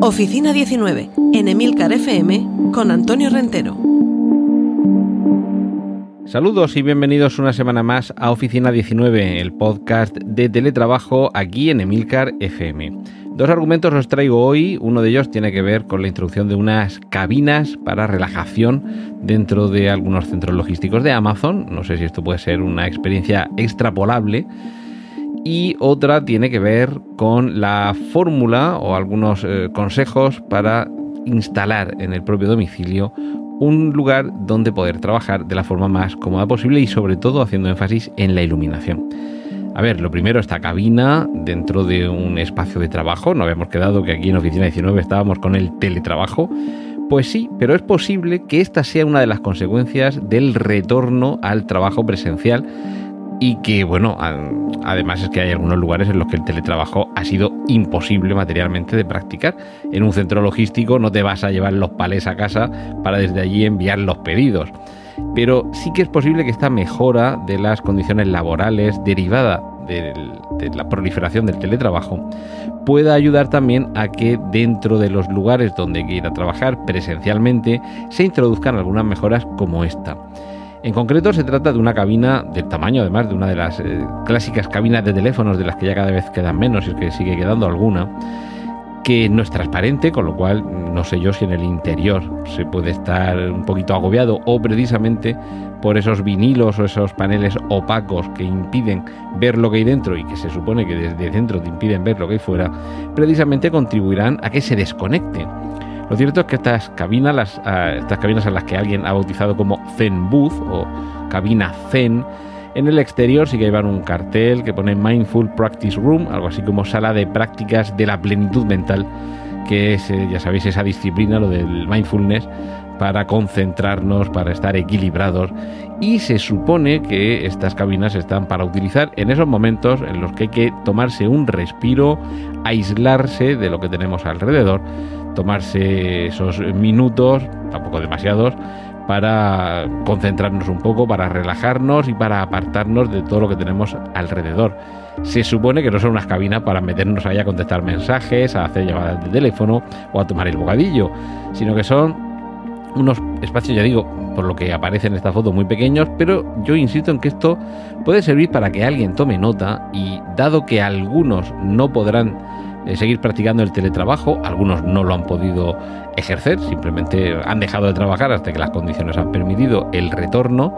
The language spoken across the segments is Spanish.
Oficina 19, en Emilcar FM, con Antonio Rentero. Saludos y bienvenidos una semana más a Oficina 19, el podcast de teletrabajo aquí en Emilcar FM. Dos argumentos os traigo hoy, uno de ellos tiene que ver con la introducción de unas cabinas para relajación dentro de algunos centros logísticos de Amazon, no sé si esto puede ser una experiencia extrapolable, y otra tiene que ver con la fórmula o algunos eh, consejos para instalar en el propio domicilio un lugar donde poder trabajar de la forma más cómoda posible y sobre todo haciendo énfasis en la iluminación. A ver, lo primero, esta cabina dentro de un espacio de trabajo. No habíamos quedado que aquí en Oficina 19 estábamos con el teletrabajo. Pues sí, pero es posible que esta sea una de las consecuencias del retorno al trabajo presencial y que, bueno, además es que hay algunos lugares en los que el teletrabajo ha sido imposible materialmente de practicar. En un centro logístico no te vas a llevar los palés a casa para desde allí enviar los pedidos. Pero sí que es posible que esta mejora de las condiciones laborales derivada de la proliferación del teletrabajo pueda ayudar también a que dentro de los lugares donde quiera trabajar presencialmente se introduzcan algunas mejoras como esta. En concreto se trata de una cabina del tamaño, además de una de las eh, clásicas cabinas de teléfonos de las que ya cada vez quedan menos, y es que sigue quedando alguna, que no es transparente, con lo cual no sé yo si en el interior se puede estar un poquito agobiado o precisamente por esos vinilos o esos paneles opacos que impiden ver lo que hay dentro y que se supone que desde dentro te impiden ver lo que hay fuera, precisamente contribuirán a que se desconecte lo cierto es que estas cabinas, ah, estas cabinas a las que alguien ha bautizado como Zen Booth o cabina Zen, en el exterior sí que llevan un cartel que pone Mindful Practice Room, algo así como sala de prácticas de la plenitud mental, que es, eh, ya sabéis, esa disciplina, lo del mindfulness, para concentrarnos, para estar equilibrados. Y se supone que estas cabinas están para utilizar en esos momentos en los que hay que tomarse un respiro, aislarse de lo que tenemos alrededor tomarse esos minutos, tampoco demasiados, para concentrarnos un poco, para relajarnos y para apartarnos de todo lo que tenemos alrededor. Se supone que no son unas cabinas para meternos ahí a contestar mensajes, a hacer llamadas de teléfono o a tomar el bocadillo, sino que son unos espacios, ya digo, por lo que aparece en esta foto, muy pequeños, pero yo insisto en que esto puede servir para que alguien tome nota y dado que algunos no podrán eh, seguir practicando el teletrabajo. Algunos no lo han podido ejercer, simplemente han dejado de trabajar hasta que las condiciones han permitido el retorno.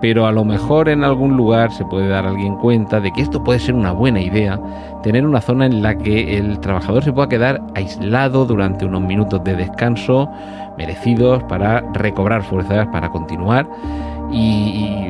Pero a lo mejor en algún lugar se puede dar alguien cuenta de que esto puede ser una buena idea, tener una zona en la que el trabajador se pueda quedar aislado durante unos minutos de descanso merecidos para recobrar fuerzas, para continuar y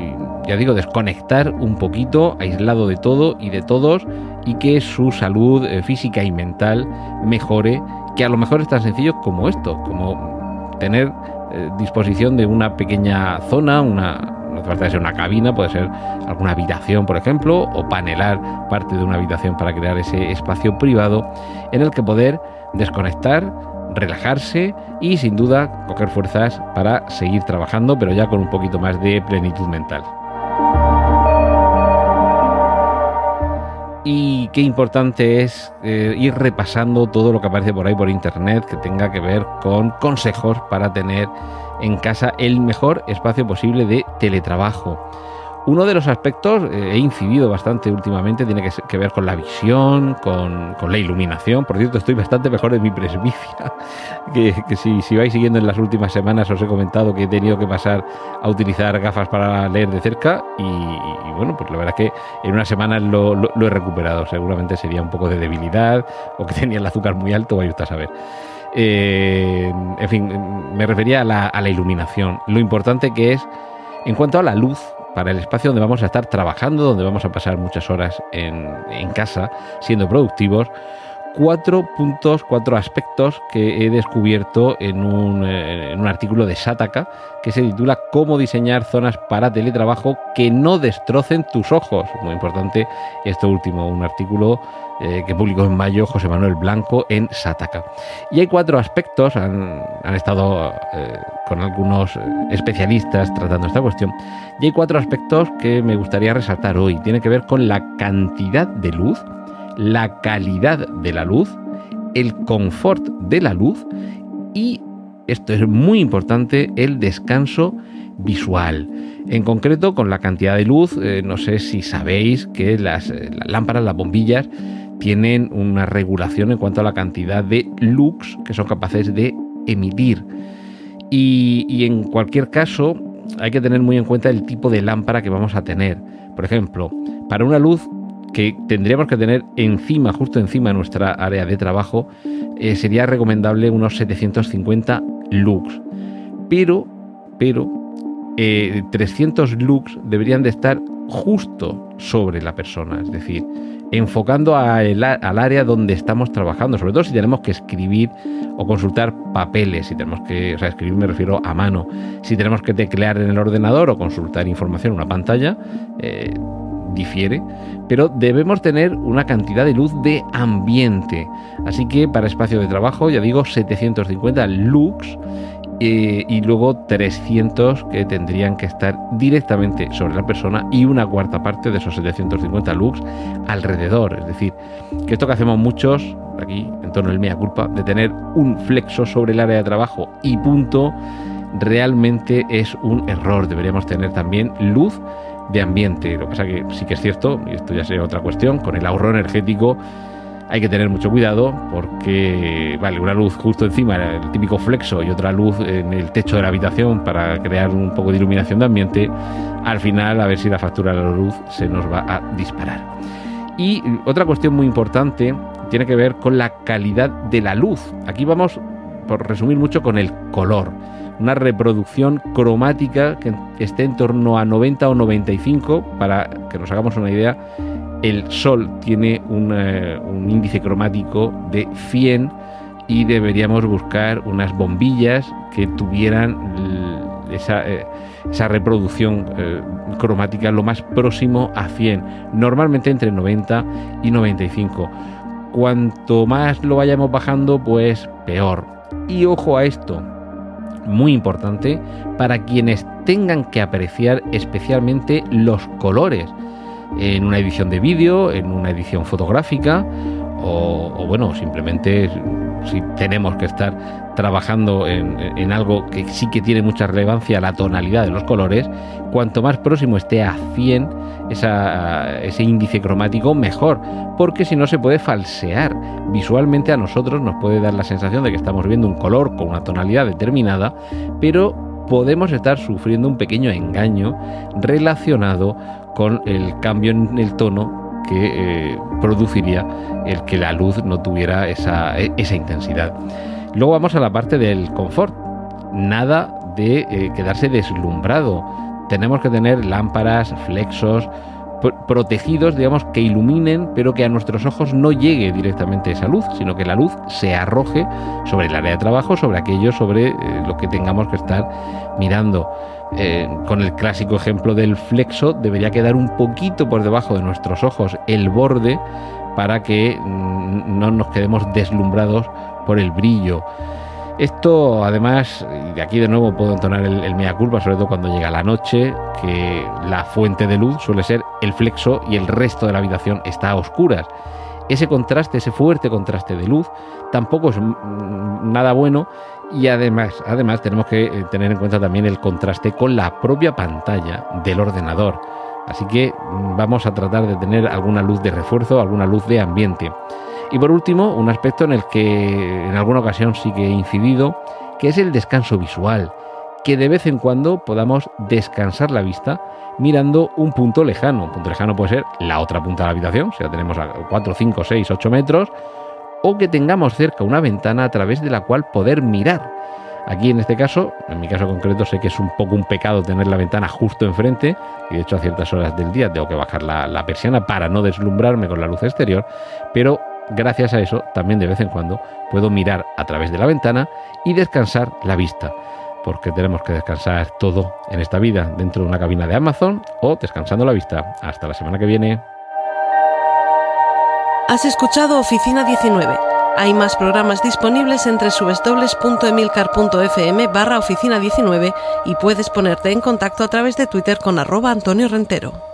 ya digo, desconectar un poquito, aislado de todo y de todos, y que su salud eh, física y mental mejore, que a lo mejor es tan sencillo como esto, como tener eh, disposición de una pequeña zona, una, hace ser una cabina, puede ser alguna habitación, por ejemplo, o panelar parte de una habitación para crear ese espacio privado en el que poder desconectar, relajarse y sin duda coger fuerzas para seguir trabajando, pero ya con un poquito más de plenitud mental. Y qué importante es eh, ir repasando todo lo que aparece por ahí por internet que tenga que ver con consejos para tener en casa el mejor espacio posible de teletrabajo. Uno de los aspectos, eh, he incidido bastante últimamente, tiene que, ver con la visión, con, la iluminación. Por cierto, estoy bastante mejor en mi presbicia, que, si, vais siguiendo en las últimas semanas os he comentado que he tenido que pasar a utilizar gafas para leer de cerca y, bueno, pues la verdad es que en una semana lo, he recuperado. Seguramente sería un poco de debilidad o que tenía el azúcar muy alto, vaya usted a saber. Eh, en fin, me refería a la iluminación. Lo importante que es, en cuanto a la luz, para el espacio donde vamos a estar trabajando, donde vamos a pasar muchas horas en, casa siendo productivos, cuatro puntos, cuatro aspectos que he descubierto en un, eh, en un, artículo de Sataka que se titula Cómo diseñar zonas para teletrabajo que no destrocen tus ojos. Muy importante este último, un artículo eh, que publicó en mayo José Manuel Blanco en Sataka. Y hay cuatro aspectos, han, han estado eh, con algunos especialistas tratando esta cuestión, y hay cuatro aspectos que me gustaría resaltar hoy. Tiene que ver con la cantidad de luz, la calidad de la luz, el confort de la luz y, esto es muy importante, el descanso visual. En concreto, con la cantidad de luz, eh, no sé si sabéis que las, eh, las, lámparas, las bombillas, tienen una regulación en cuanto a la cantidad de lux que son capaces de emitir. Y en cualquier caso, hay que tener muy en cuenta el tipo de lámpara que vamos a tener. Por ejemplo, para una luz que tendríamos que tener encima, justo encima de nuestra área de trabajo, eh, sería recomendable unos 750 lux. Pero, pero, eh, 300 lux deberían de estar justo sobre la persona, es decir, enfocando el, al área donde estamos trabajando, sobre todo si tenemos que escribir o consultar papeles, si tenemos que, o sea, escribir me refiero a mano, si tenemos que teclear en el ordenador o consultar información en una pantalla, eh, difiere, pero debemos tener una cantidad de luz de ambiente. Así que para espacio de trabajo, ya digo, 750 lux eh, y luego 300 que tendrían que estar directamente sobre la persona y una cuarta parte de esos 750 lux alrededor. Es decir, que esto que hacemos muchos aquí en torno al mea culpa de tener un flexo sobre el área de trabajo y punto realmente es un error. Deberíamos tener también luz de ambiente. Lo que pasa que sí que es cierto, y esto ya sería otra cuestión, con el ahorro energético hay que tener mucho cuidado porque, vale, una luz justo encima, el típico flexo, y otra luz en el techo de la habitación para crear un poco de iluminación de ambiente, al final a ver si la factura de la luz se nos va a disparar. Y otra cuestión muy importante tiene que ver con la calidad de la luz. Aquí vamos, por resumir mucho, con el color una reproducción cromática que esté en torno a 90 o 95, para que nos hagamos una idea, el Sol tiene un, eh, índice cromático de 100 y deberíamos buscar unas bombillas que tuvieran esa, eh, esa reproducción eh, cromática lo más próximo a 100, normalmente entre 90 y 95. Cuanto más lo vayamos bajando, pues peor. Y ojo a esto, muy importante para quienes tengan que apreciar especialmente los colores en una edición de vídeo, en una edición fotográfica o, bueno, simplemente si tenemos que estar trabajando en, algo que sí que tiene mucha relevancia, la tonalidad de los colores, cuanto más próximo esté a 100 esa, ese índice cromático, mejor, porque si no se puede falsear. Visualmente a nosotros nos puede dar la sensación de que estamos viendo un color con una tonalidad determinada, pero podemos estar sufriendo un pequeño engaño relacionado con el cambio en el tono que eh, produciría el que la luz no tuviera esa, esa, intensidad. Luego vamos a la parte del confort. Nada de eh, quedarse deslumbrado. Tenemos que tener lámparas, flexos, protegidos, digamos, que iluminen, pero que a nuestros ojos no llegue directamente esa luz, sino que la luz se arroje sobre el área de trabajo, sobre aquello, sobre eh, lo que tengamos que estar mirando. Eh, con el clásico ejemplo del flexo, debería quedar un poquito por debajo de nuestros ojos el borde para que mm, no nos quedemos deslumbrados por el brillo. Esto, además, de aquí de nuevo puedo entonar el, el, mea culpa, sobre todo cuando llega la noche, que la fuente de luz suele ser el flexo y el resto de la habitación está a oscuras. Ese contraste, ese fuerte contraste de luz, tampoco es nada bueno y además, además tenemos que eh, tener en cuenta también el contraste con la propia pantalla del ordenador. Así que mm, vamos a tratar de tener alguna luz de refuerzo, alguna luz de ambiente. Y por último, un aspecto en el que en alguna ocasión sí que he incidido, que es el descanso visual, que de vez en cuando podamos descansar la vista mirando un punto lejano. Un punto lejano puede ser la otra punta de la habitación, si la tenemos a 4, 5, 6, 8 metros, o que tengamos cerca una ventana a través de la cual poder mirar. Aquí en este caso, en mi caso concreto, sé que es un poco un pecado tener la ventana justo enfrente y de hecho a ciertas horas del día tengo que bajar la, la persiana para no deslumbrarme con la luz exterior, pero gracias a eso, también de vez en cuando puedo mirar a través de la ventana y descansar la vista. Porque tenemos que descansar todo en esta vida, dentro de una cabina de Amazon o descansando la vista. Hasta la semana que viene. Has escuchado Oficina 19. Hay más programas disponibles entre www.emilcar.fm barra oficina 19 y puedes ponerte en contacto a través de Twitter con arroba Antonio Rentero.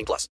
18 plus.